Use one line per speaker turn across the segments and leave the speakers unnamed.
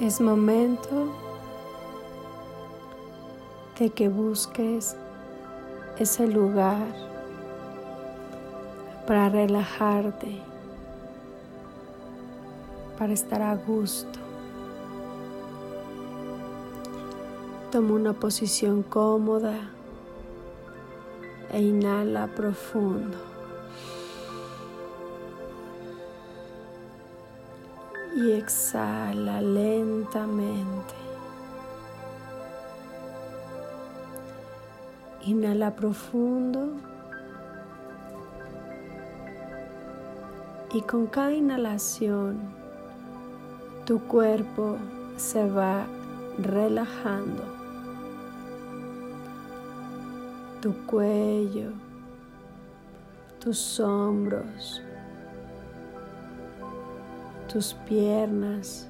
Es momento de que busques ese lugar para relajarte, para estar a gusto. Toma una posición cómoda e inhala profundo. Exhala lentamente. Inhala profundo. Y con cada inhalación, tu cuerpo se va relajando tu cuello, tus hombros, tus piernas,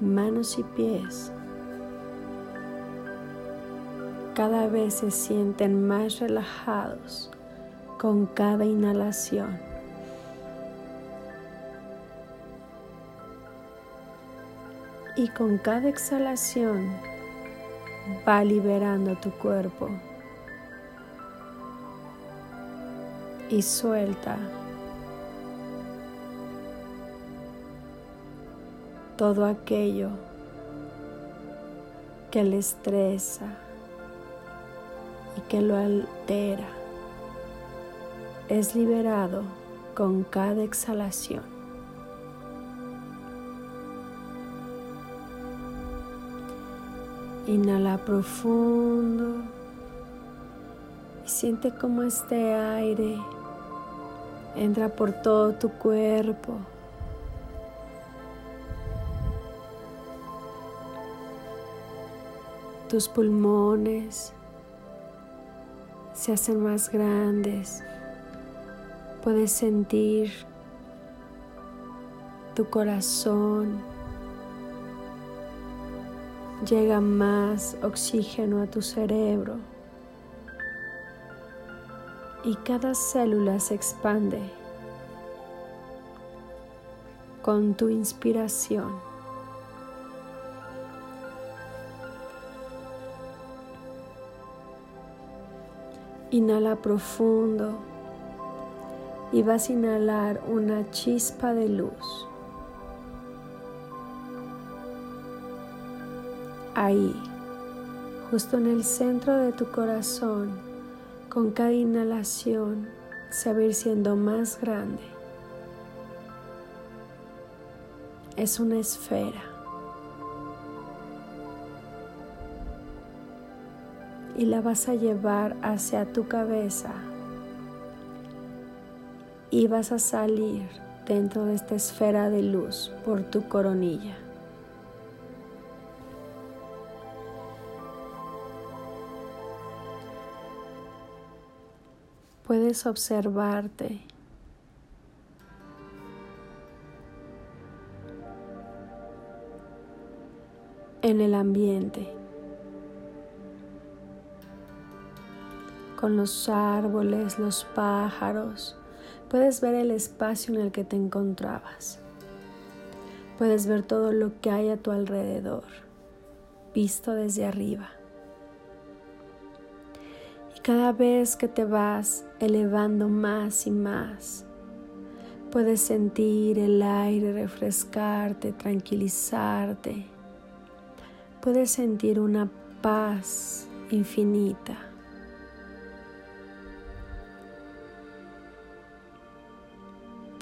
manos y pies. Cada vez se sienten más relajados con cada inhalación. Y con cada exhalación va liberando tu cuerpo y suelta todo aquello que le estresa y que lo altera. Es liberado con cada exhalación. Inhala profundo y siente como este aire entra por todo tu cuerpo. Tus pulmones se hacen más grandes. Puedes sentir tu corazón. Llega más oxígeno a tu cerebro y cada célula se expande con tu inspiración. Inhala profundo y vas a inhalar una chispa de luz. Ahí, justo en el centro de tu corazón, con cada inhalación se va a ir siendo más grande. Es una esfera. Y la vas a llevar hacia tu cabeza. Y vas a salir dentro de esta esfera de luz por tu coronilla. puedes observarte. en el ambiente, con los árboles, los pájaros, puedes ver el espacio en el que te encontrabas, puedes ver todo lo que hay a tu alrededor, visto desde arriba. Cada vez que te vas elevando más y más, puedes sentir el aire refrescarte, tranquilizarte. Puedes sentir una paz infinita.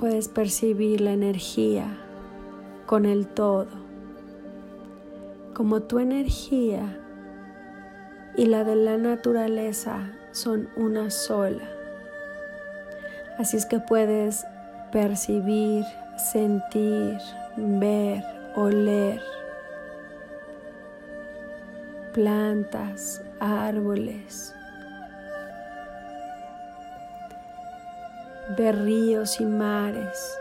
Puedes percibir la energía con el todo, como tu energía y la de la naturaleza son una sola. Así es que puedes percibir, sentir, ver, oler plantas, árboles, ver ríos y mares,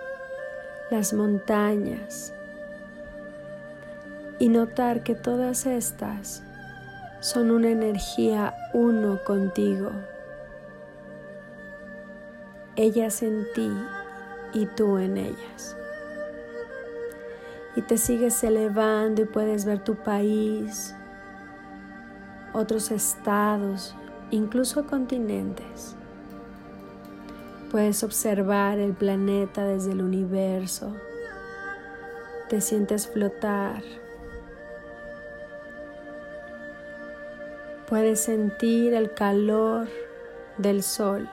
las montañas y notar que todas estas son una energía uno contigo. Ellas en ti y tú en ellas. y te sigues elevando y puedes ver tu país, otros estados, incluso continentes. Puedes observar el planeta desde el universo. Te sientes flotar. Puedes sentir el calor del sol.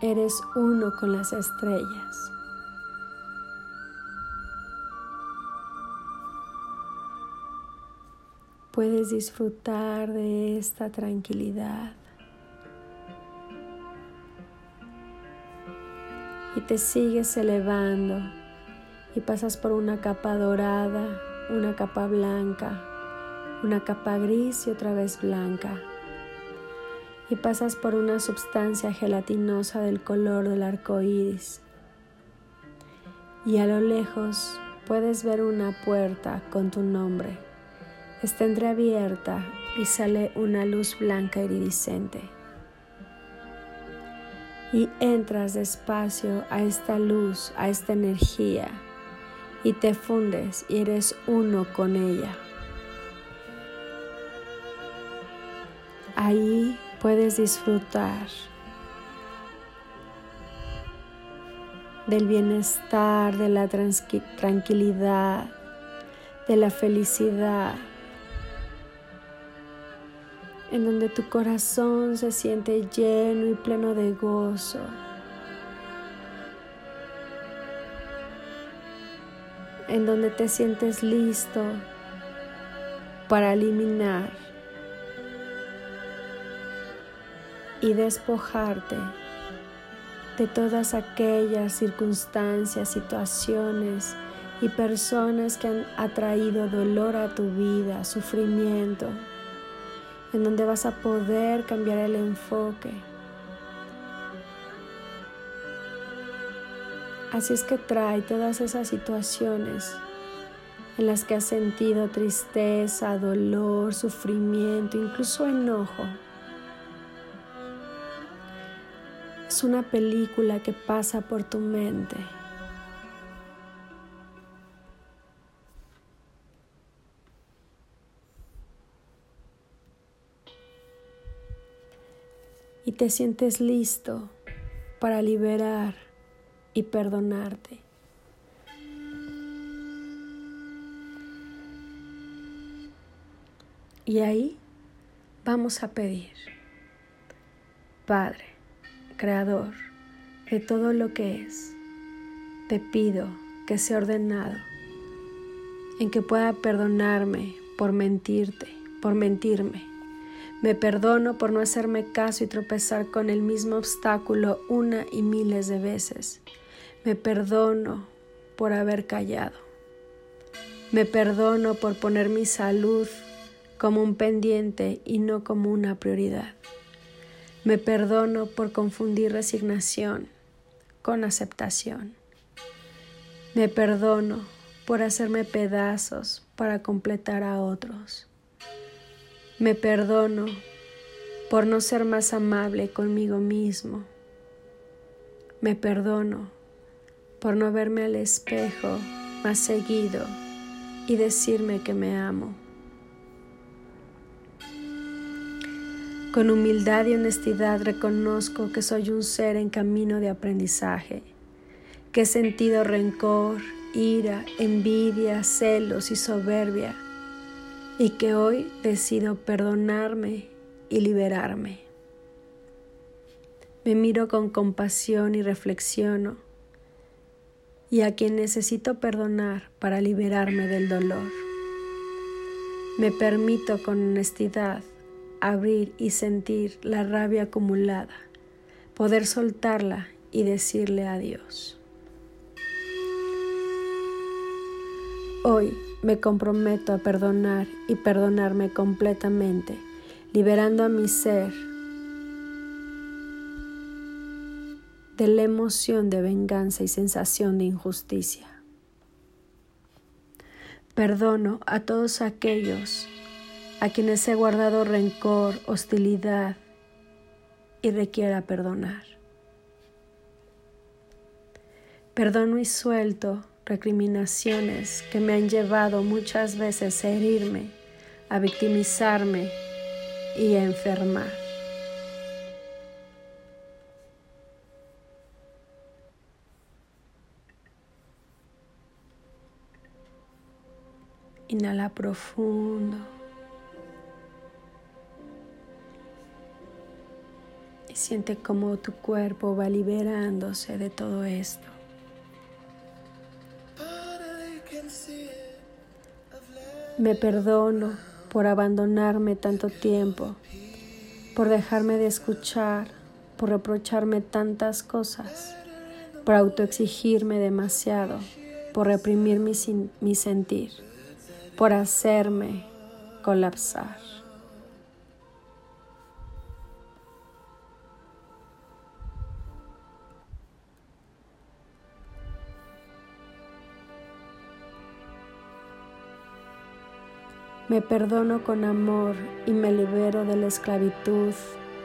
Eres uno con las estrellas. Puedes disfrutar de esta tranquilidad. Y te sigues elevando y pasas por una capa dorada, una capa blanca, una capa gris y otra vez blanca y pasas por una sustancia gelatinosa del color del arco iris. Y a lo lejos puedes ver una puerta con tu nombre. Está entreabierta y sale una luz blanca iridiscente. Y entras despacio a esta luz, a esta energía, y te fundes y eres uno con ella. Ahí puedes disfrutar del bienestar, de la tranquilidad, de la felicidad, en donde tu corazón se siente lleno y pleno de gozo. en donde te sientes listo para eliminar y despojarte de todas aquellas circunstancias, situaciones y personas que han atraído dolor a tu vida, sufrimiento, en donde vas a poder cambiar el enfoque. Así es que trae todas esas situaciones en las que has sentido tristeza, dolor, sufrimiento, incluso enojo Es una película que pasa por tu mente. Y te sientes listo para liberar y perdonarte. Y ahí vamos a pedir, Padre, Creador de todo lo que es, te pido que sea ordenado, en que pueda perdonarme por mentirte, por mentirme. Me perdono por no hacerme caso y tropezar con el mismo obstáculo una y miles de veces. Me perdono por haber callado. Me perdono por poner mi salud como un pendiente y no como una prioridad. Me perdono por confundir resignación con aceptación. Me perdono por hacerme pedazos para completar a otros. Me perdono por no ser más amable conmigo mismo. Me perdono por no verme al espejo más seguido y decirme que me amo. Con humildad y honestidad reconozco que soy un ser en camino de aprendizaje, que he sentido rencor, ira, envidia, celos y soberbia, y que hoy decido perdonarme y liberarme. Me miro con compasión y reflexiono, y a quien necesito perdonar para liberarme del dolor. Me permito con honestidad abrir y sentir la rabia acumulada, poder soltarla y decirle adiós. Hoy me comprometo a perdonar y perdonarme completamente, liberando a mi ser de la emoción de venganza y sensación de injusticia. Perdono a todos aquellos a quienes he guardado rencor, hostilidad y requiera perdonar. Perdono y suelto recriminaciones que me han llevado muchas veces a herirme, a victimizarme y a enfermar. Inhala profundo. Y siente cómo tu cuerpo va liberándose de todo esto. Me perdono por abandonarme tanto tiempo, por dejarme de escuchar, por reprocharme tantas cosas, por autoexigirme demasiado, por reprimir mi, mi sentir, por hacerme colapsar. Me perdono con amor y me libero de la esclavitud,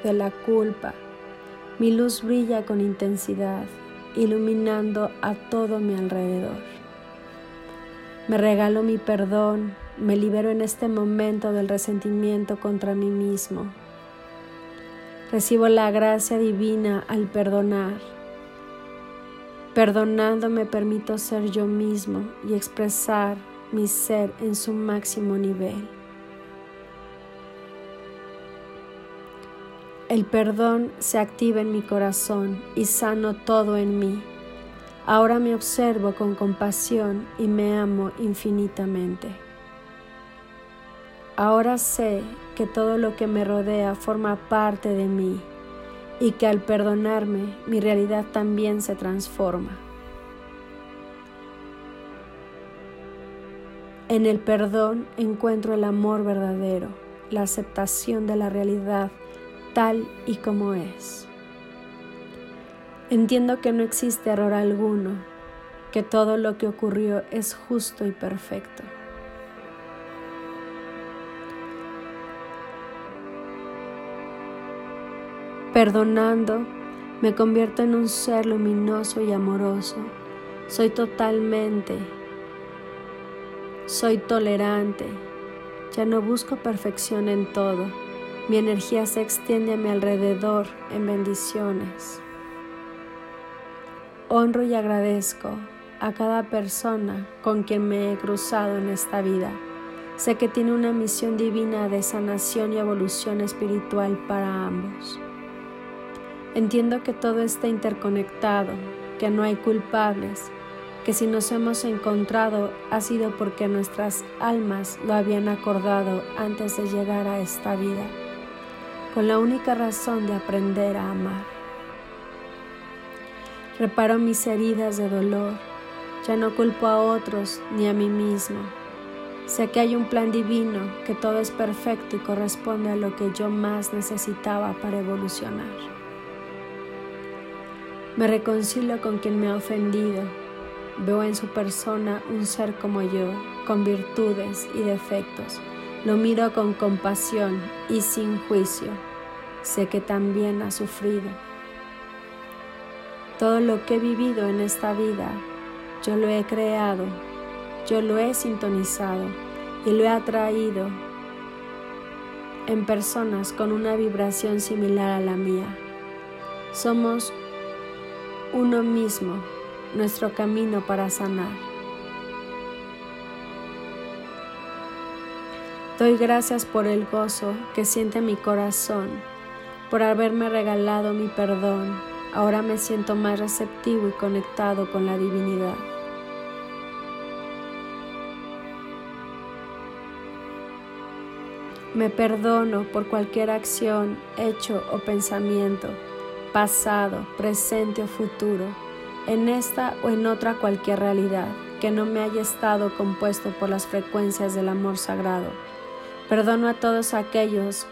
de la culpa. Mi luz brilla con intensidad, iluminando a todo mi alrededor. Me regalo mi perdón, me libero en este momento del resentimiento contra mí mismo. Recibo la gracia divina al perdonar. Perdonando me permito ser yo mismo y expresar mi ser en su máximo nivel. El perdón se activa en mi corazón y sano todo en mí. Ahora me observo con compasión y me amo infinitamente. Ahora sé que todo lo que me rodea forma parte de mí y que al perdonarme mi realidad también se transforma. En el perdón encuentro el amor verdadero, la aceptación de la realidad tal y como es. Entiendo que no existe error alguno, que todo lo que ocurrió es justo y perfecto. Perdonando, me convierto en un ser luminoso y amoroso. Soy totalmente soy tolerante. Ya no busco perfección en todo. Mi energía se extiende a mi alrededor en bendiciones. Honro y agradezco a cada persona con quien me he cruzado en esta vida. Sé que tiene una misión divina de sanación y evolución espiritual para ambos. Entiendo que todo está interconectado, que no hay culpables, que si nos hemos encontrado ha sido porque nuestras almas lo habían acordado antes de llegar a esta vida, con la única razón de aprender a amar. Reparo mis heridas de dolor, ya no culpo a otros ni a mí mismo. Sé que hay un plan divino, que todo es perfecto y corresponde a lo que yo más necesitaba para evolucionar. Me reconcilio con quien me ha ofendido Veo en su persona un ser como yo, con virtudes y defectos. Lo miro con compasión y sin juicio. Sé que también ha sufrido. Todo lo que he vivido en esta vida, yo lo he creado, yo lo he sintonizado y lo he atraído en personas con una vibración similar a la mía. Somos uno mismo nuestro camino para sanar. Doy gracias por el gozo que siente mi corazón, por haberme regalado mi perdón. Ahora me siento más receptivo y conectado con la divinidad. Me perdono por cualquier acción, hecho o pensamiento, pasado, presente o futuro en esta o en otra cualquier realidad que no me haya estado compuesto por las frecuencias del amor sagrado. Perdono a todos aquellos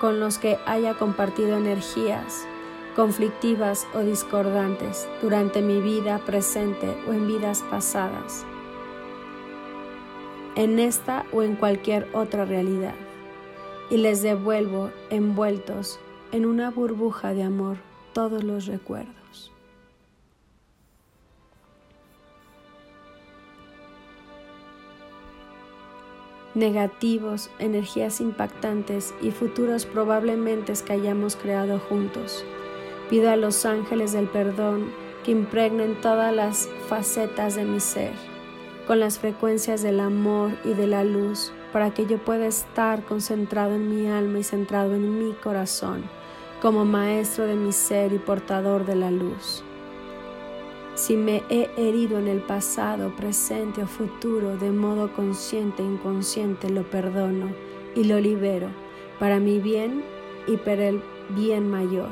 con los que haya compartido energías conflictivas o discordantes durante mi vida presente o en vidas pasadas, en esta o en cualquier otra realidad, y les devuelvo envueltos en una burbuja de amor todos los recuerdos. Negativos, energías impactantes y futuros probablemente que hayamos creado juntos. Pido a los ángeles del perdón que impregnen todas las facetas de mi ser con las frecuencias del amor y de la luz para que yo pueda estar concentrado en mi alma y centrado en mi corazón como maestro de mi ser y portador de la luz. Si me he herido en el pasado, presente o futuro de modo consciente e inconsciente, lo perdono y lo libero para mi bien y para el bien mayor.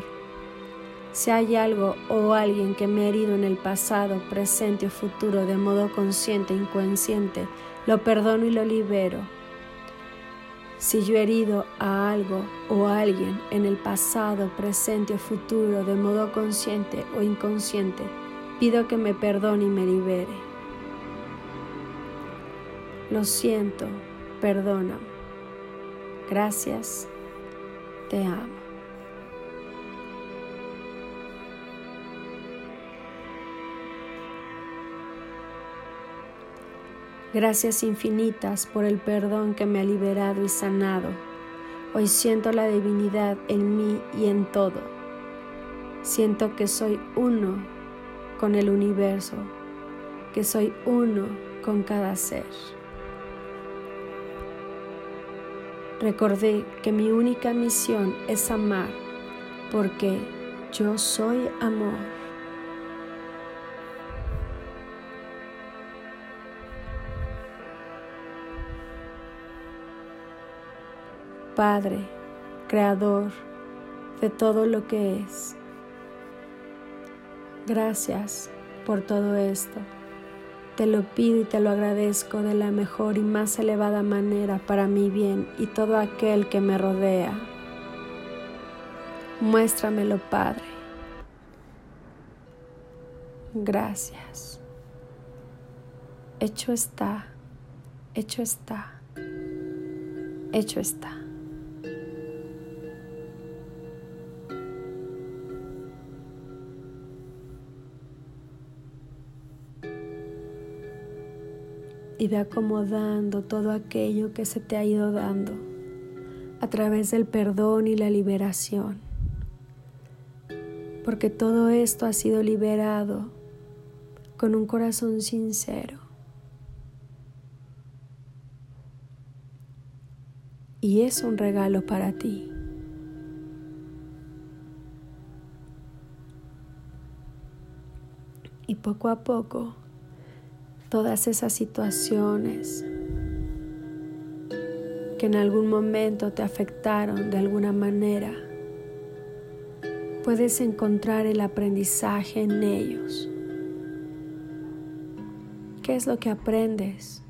Si hay algo o alguien que me ha herido en el pasado, presente o futuro de modo consciente e inconsciente, lo perdono y lo libero. Si yo he herido a algo o a alguien en el pasado, presente o futuro de modo consciente o inconsciente, pido que me perdone y me libere. Lo siento, perdona. Gracias, te amo. Gracias infinitas por el perdón que me ha liberado y sanado. Hoy siento la divinidad en mí y en todo. Siento que soy uno con el universo, que soy uno con cada ser. Recordé que mi única misión es amar porque yo soy amor. Padre, Creador de todo lo que es. Gracias por todo esto. Te lo pido y te lo agradezco de la mejor y más elevada manera para mi bien y todo aquel que me rodea. Muéstramelo, Padre. Gracias. Hecho está, hecho está, hecho está. Y ve acomodando todo aquello que se te ha ido dando a través del perdón y la liberación. Porque todo esto ha sido liberado con un corazón sincero. Y es un regalo para ti. Y poco a poco todas esas situaciones que en algún momento te afectaron de alguna manera, puedes encontrar el aprendizaje en ellos. ¿Qué es lo que aprendes?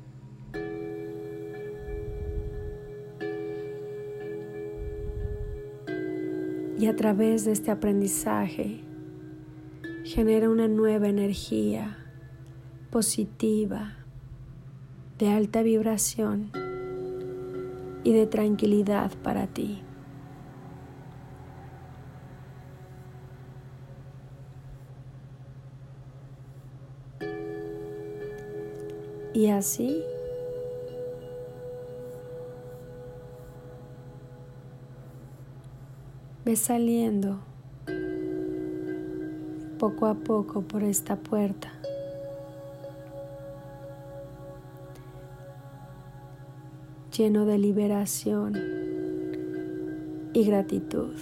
Y a través de este aprendizaje genera una nueva energía positiva, de alta vibración y de tranquilidad para ti. Y así ves saliendo poco a poco por esta puerta. Lleno de liberación y gratitud.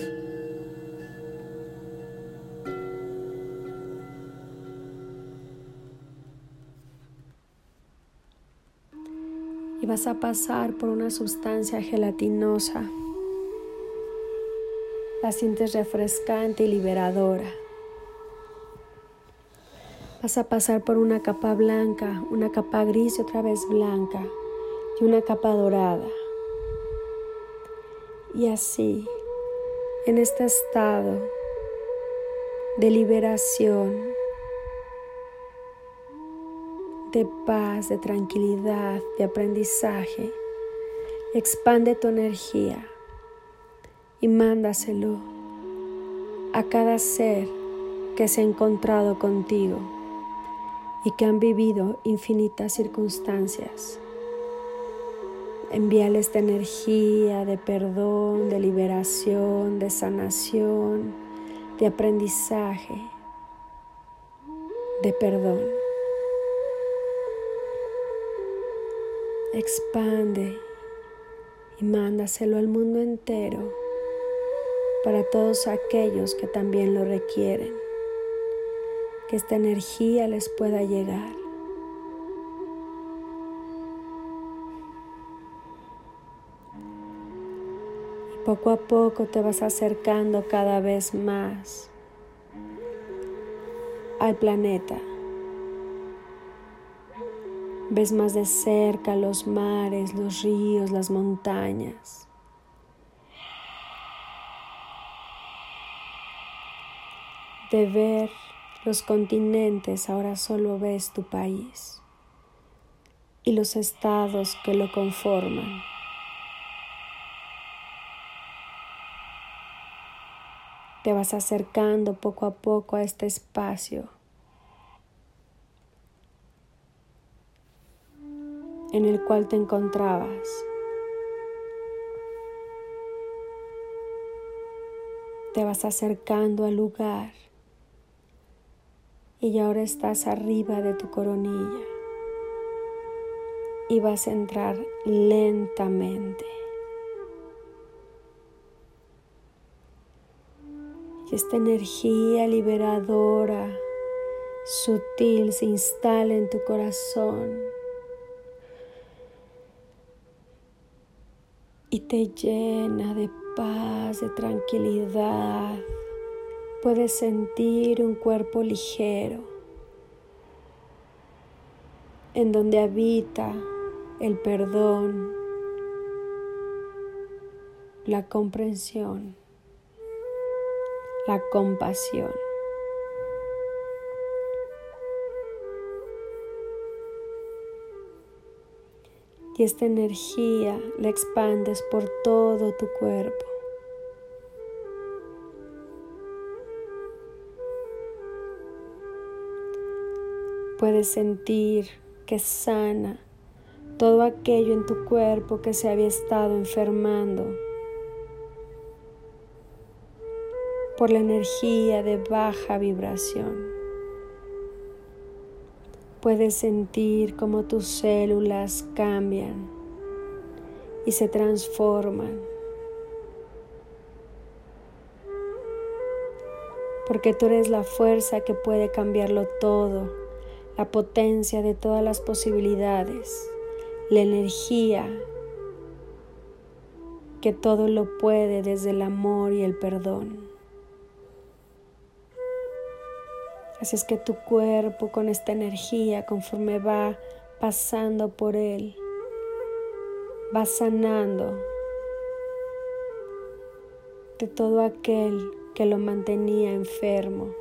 Y vas a pasar por una sustancia gelatinosa. La sientes refrescante y liberadora. Vas a pasar por una capa blanca, una capa gris y otra vez blanca una capa dorada. Y así, en este estado de liberación, de paz, de tranquilidad, de aprendizaje, expande tu energía y mándaselo a cada ser que se ha encontrado contigo y que han vivido infinitas circunstancias. Envíale esta energía de perdón, de liberación, de sanación, de aprendizaje, de perdón. Expande y mándaselo al mundo entero para todos aquellos que también lo requieren. Que esta energía les pueda llegar. Poco a poco te vas acercando cada vez más al planeta. Ves más de cerca los mares, los ríos, las montañas. De ver los continentes ahora solo ves tu país y los estados que lo conforman. Te vas acercando poco a poco a este espacio en el cual te encontrabas. Te vas acercando al lugar y ahora estás arriba de tu coronilla y vas a entrar lentamente. Y esta energía liberadora, sutil, se instala en tu corazón y te llena de paz, de tranquilidad. Puedes sentir un cuerpo ligero en donde habita el perdón, la comprensión, la compasión. y esta energía la expandes por todo tu cuerpo. Puedes sentir que sana todo aquello en tu cuerpo que se había estado enfermando por la energía de baja vibración. Puedes sentir cómo tus células cambian y se transforman. Porque tú eres la fuerza que puede cambiarlo todo, la potencia de todas las posibilidades, la energía que todo lo puede desde el amor y el perdón. Así es que tu cuerpo con esta energía, conforme va pasando por él, va sanando de todo aquel que lo mantenía enfermo,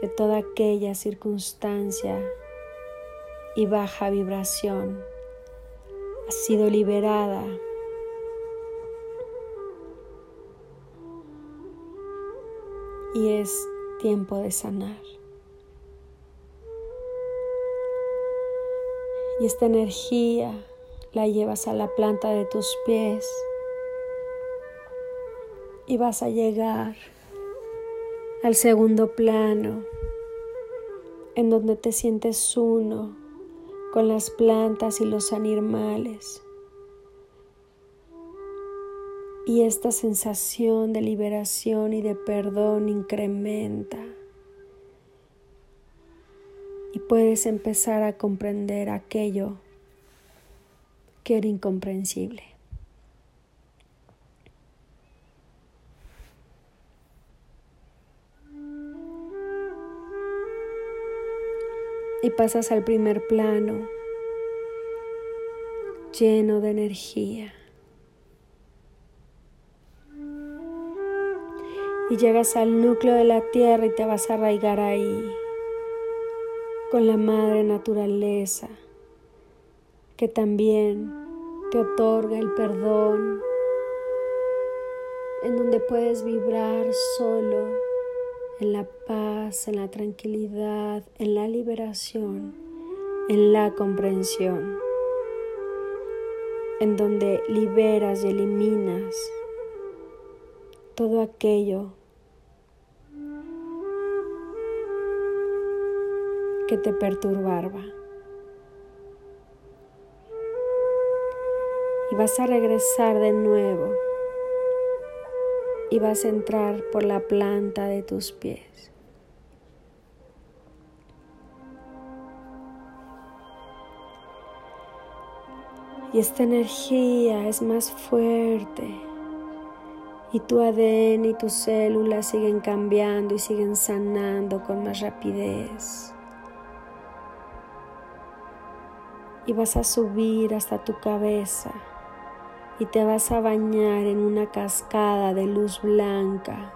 de toda aquella circunstancia y baja vibración. Ha sido liberada. Y es tiempo de sanar. Y esta energía la llevas a la planta de tus pies y vas a llegar al segundo plano en donde te sientes uno con las plantas y los animales. Y esta sensación de liberación y de perdón incrementa y puedes empezar a comprender aquello que era incomprensible. Y pasas al primer plano lleno de energía. Y llegas al núcleo de la tierra y te vas a arraigar ahí con la madre naturaleza, que también te otorga el perdón, en donde puedes vibrar solo en la paz, en la tranquilidad, en la liberación, en la comprensión, en donde liberas y eliminas todo aquello que te perturbaba. Y vas a regresar de nuevo y vas a entrar por la planta de tus pies. Y esta energía es más fuerte. Y tu ADN y tus células siguen cambiando y siguen sanando con más rapidez. Y vas a subir hasta tu cabeza y te vas a bañar en una cascada de luz blanca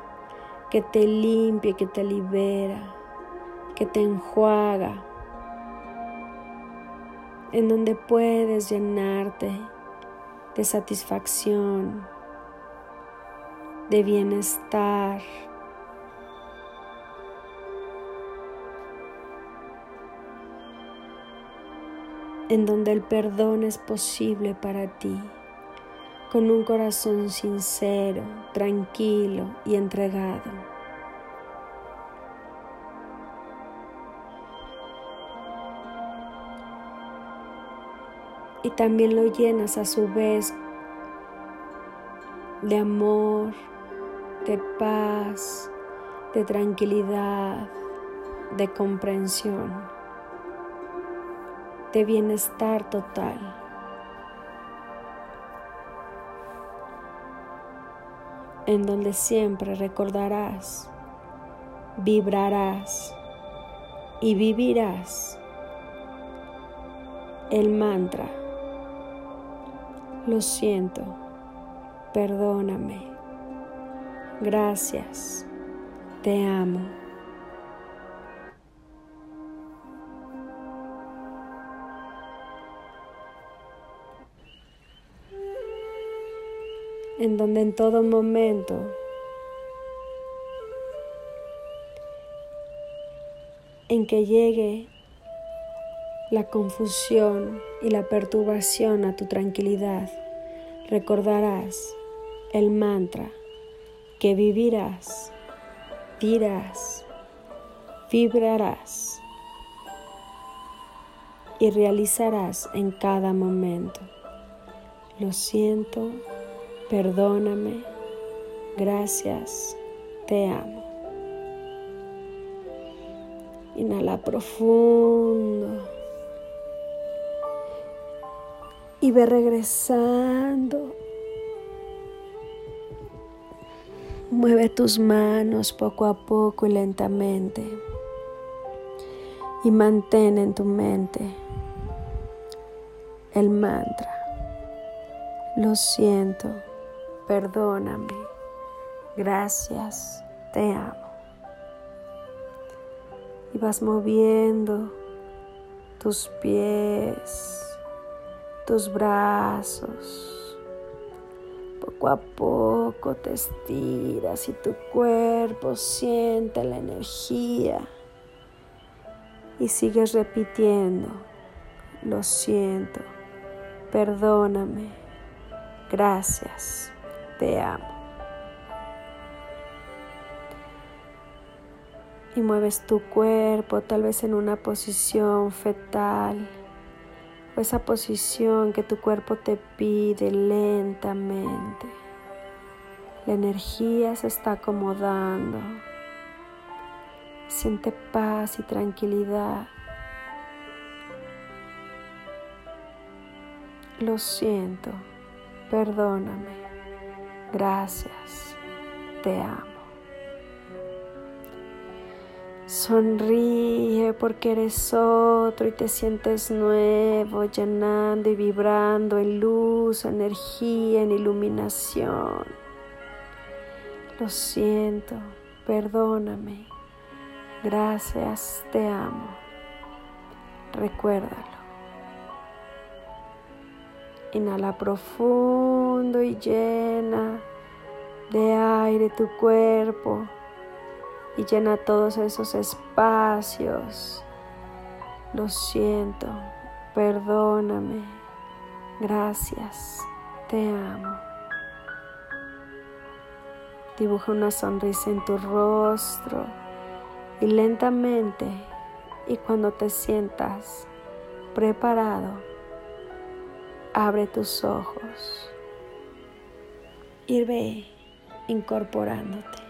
que te limpia, que te libera, que te enjuaga, en donde puedes llenarte de satisfacción, de bienestar. En donde el perdón es posible para ti con un corazón sincero, tranquilo y entregado. Y también lo llenas a su vez de amor, de paz, de tranquilidad, de comprensión, de bienestar total. en donde siempre recordarás, vibrarás y vivirás el mantra. Lo siento, perdóname, gracias, te amo. En donde en todo momento en que llegue la confusión y la perturbación a tu tranquilidad, recordarás el mantra que vivirás, dirás, vibrarás y realizarás en cada momento. Lo siento, perdóname, gracias, te amo. Inhala profundo y ve regresando. Mueve tus manos poco a poco y lentamente y mantén en tu mente el mantra. Lo siento perdóname, gracias, te amo. Y vas moviendo tus pies, tus brazos. Poco a poco te estiras y tu cuerpo siente la energía. Y sigues repitiendo, lo siento, perdóname, gracias te amo. Y mueves tu cuerpo tal vez en una posición fetal o esa posición que tu cuerpo te pide lentamente. La energía se está acomodando. Siente paz y tranquilidad. Lo siento, perdóname. Gracias, te amo. Sonríe porque eres otro y te sientes nuevo, llenando y vibrando en luz, energía, en iluminación. Lo siento, perdóname. Gracias, te amo. Recuérdalo. Inhala profundo y llena de aire tu cuerpo y llena todos esos espacios. Lo siento, perdóname, gracias, te amo. Dibuja una sonrisa en tu rostro y lentamente y cuando te sientas preparado, abre tus ojos y ve incorporándote.